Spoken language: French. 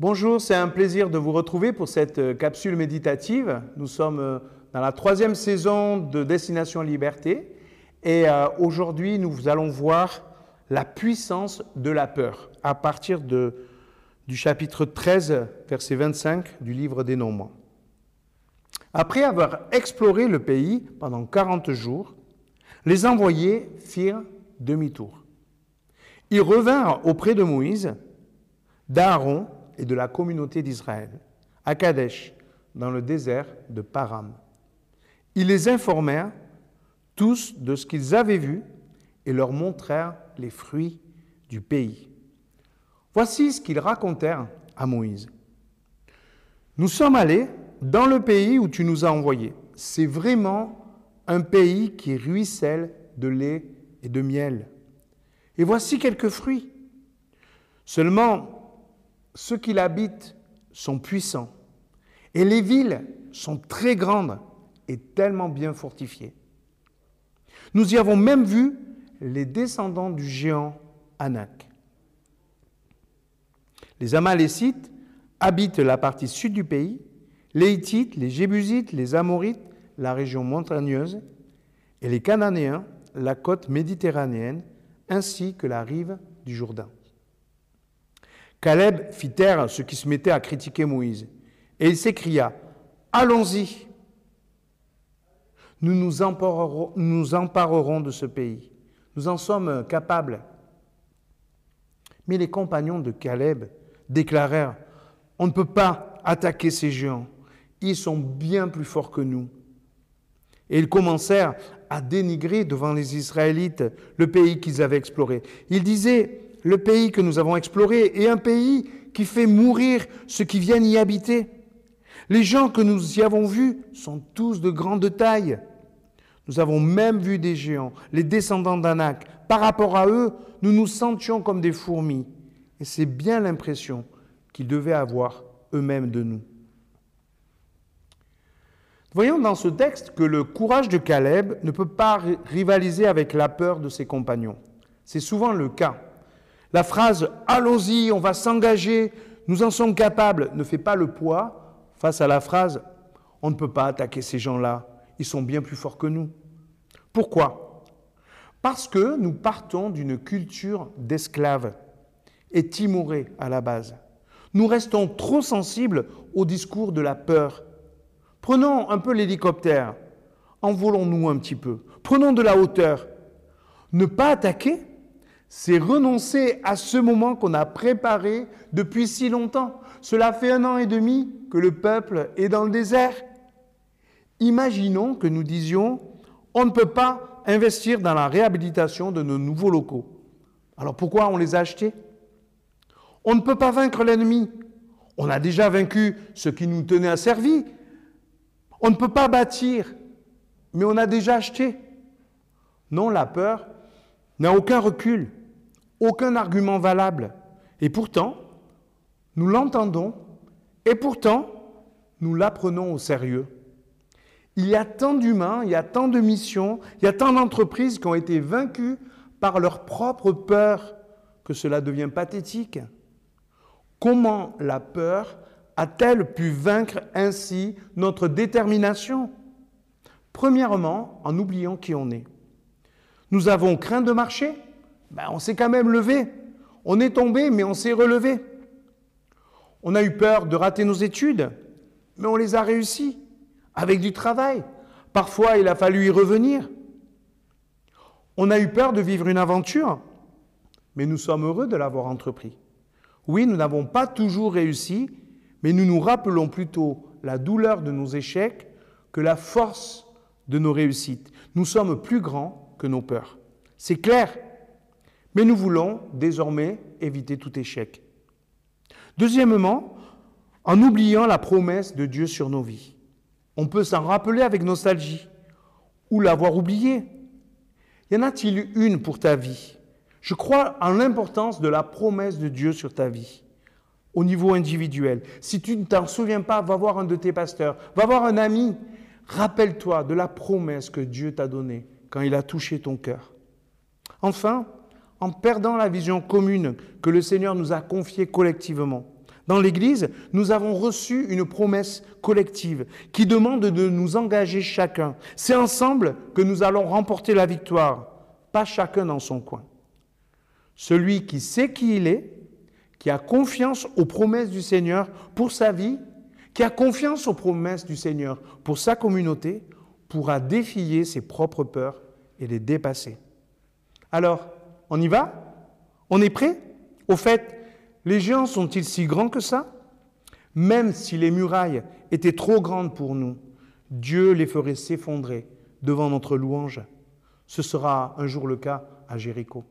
Bonjour, c'est un plaisir de vous retrouver pour cette euh, capsule méditative. Nous sommes euh, dans la troisième saison de Destination Liberté et euh, aujourd'hui nous allons voir la puissance de la peur à partir de, du chapitre 13, verset 25 du livre des Nombres. Après avoir exploré le pays pendant 40 jours, les envoyés firent demi-tour. Ils revinrent auprès de Moïse, d'Aaron et de la communauté d'Israël, à Kadesh, dans le désert de Param. Ils les informèrent tous de ce qu'ils avaient vu et leur montrèrent les fruits du pays. Voici ce qu'ils racontèrent à Moïse. Nous sommes allés dans le pays où tu nous as envoyés. C'est vraiment un pays qui ruisselle de lait et de miel. Et voici quelques fruits. Seulement, ceux qui l'habitent sont puissants et les villes sont très grandes et tellement bien fortifiées. Nous y avons même vu les descendants du géant Anak. Les Amalécites habitent la partie sud du pays, les Hittites, les Jébusites, les Amorites, la région montagneuse, et les Cananéens, la côte méditerranéenne, ainsi que la rive du Jourdain. Caleb fit taire ceux qui se mettaient à critiquer Moïse. Et il s'écria, Allons-y, nous nous emparerons, nous emparerons de ce pays. Nous en sommes capables. Mais les compagnons de Caleb déclarèrent, On ne peut pas attaquer ces géants. Ils sont bien plus forts que nous. Et ils commencèrent à dénigrer devant les Israélites le pays qu'ils avaient exploré. Ils disaient, le pays que nous avons exploré est un pays qui fait mourir ceux qui viennent y habiter. Les gens que nous y avons vus sont tous de grande taille. Nous avons même vu des géants, les descendants d'Anak. Par rapport à eux, nous nous sentions comme des fourmis. Et c'est bien l'impression qu'ils devaient avoir eux-mêmes de nous. Voyons dans ce texte que le courage de Caleb ne peut pas rivaliser avec la peur de ses compagnons. C'est souvent le cas. La phrase Allons-y, on va s'engager, nous en sommes capables ne fait pas le poids face à la phrase On ne peut pas attaquer ces gens-là, ils sont bien plus forts que nous. Pourquoi? Parce que nous partons d'une culture d'esclaves et timorés à la base. Nous restons trop sensibles au discours de la peur. Prenons un peu l'hélicoptère, envolons-nous un petit peu, prenons de la hauteur. Ne pas attaquer, c'est renoncer à ce moment qu'on a préparé depuis si longtemps. Cela fait un an et demi que le peuple est dans le désert. Imaginons que nous disions, on ne peut pas investir dans la réhabilitation de nos nouveaux locaux. Alors pourquoi on les a achetés? On ne peut pas vaincre l'ennemi. On a déjà vaincu ce qui nous tenait asservis. On ne peut pas bâtir, mais on a déjà acheté. Non, la peur n'a aucun recul aucun argument valable. Et pourtant, nous l'entendons et pourtant, nous l'apprenons au sérieux. Il y a tant d'humains, il y a tant de missions, il y a tant d'entreprises qui ont été vaincues par leur propre peur que cela devient pathétique. Comment la peur a-t-elle pu vaincre ainsi notre détermination? Premièrement, en oubliant qui on est. Nous avons craint de marcher ben, on s'est quand même levé. On est tombé, mais on s'est relevé. On a eu peur de rater nos études, mais on les a réussies, avec du travail. Parfois, il a fallu y revenir. On a eu peur de vivre une aventure, mais nous sommes heureux de l'avoir entrepris. Oui, nous n'avons pas toujours réussi, mais nous nous rappelons plutôt la douleur de nos échecs que la force de nos réussites. Nous sommes plus grands que nos peurs. C'est clair, mais nous voulons désormais éviter tout échec. Deuxièmement, en oubliant la promesse de Dieu sur nos vies. On peut s'en rappeler avec nostalgie ou l'avoir oublié. Y en a-t-il une pour ta vie? Je crois en l'importance de la promesse de Dieu sur ta vie au niveau individuel. Si tu ne t'en souviens pas, va voir un de tes pasteurs, va voir un ami. Rappelle-toi de la promesse que Dieu t'a donnée quand il a touché ton cœur. Enfin, en perdant la vision commune que le Seigneur nous a confiée collectivement. Dans l'Église, nous avons reçu une promesse collective qui demande de nous engager chacun. C'est ensemble que nous allons remporter la victoire, pas chacun dans son coin. Celui qui sait qui il est, qui a confiance aux promesses du Seigneur pour sa vie, qui a confiance aux promesses du Seigneur pour sa communauté, pourra défier ses propres peurs et les dépasser. Alors, on y va? On est prêt? Au fait, les géants sont-ils si grands que ça? Même si les murailles étaient trop grandes pour nous, Dieu les ferait s'effondrer devant notre louange. Ce sera un jour le cas à Jéricho.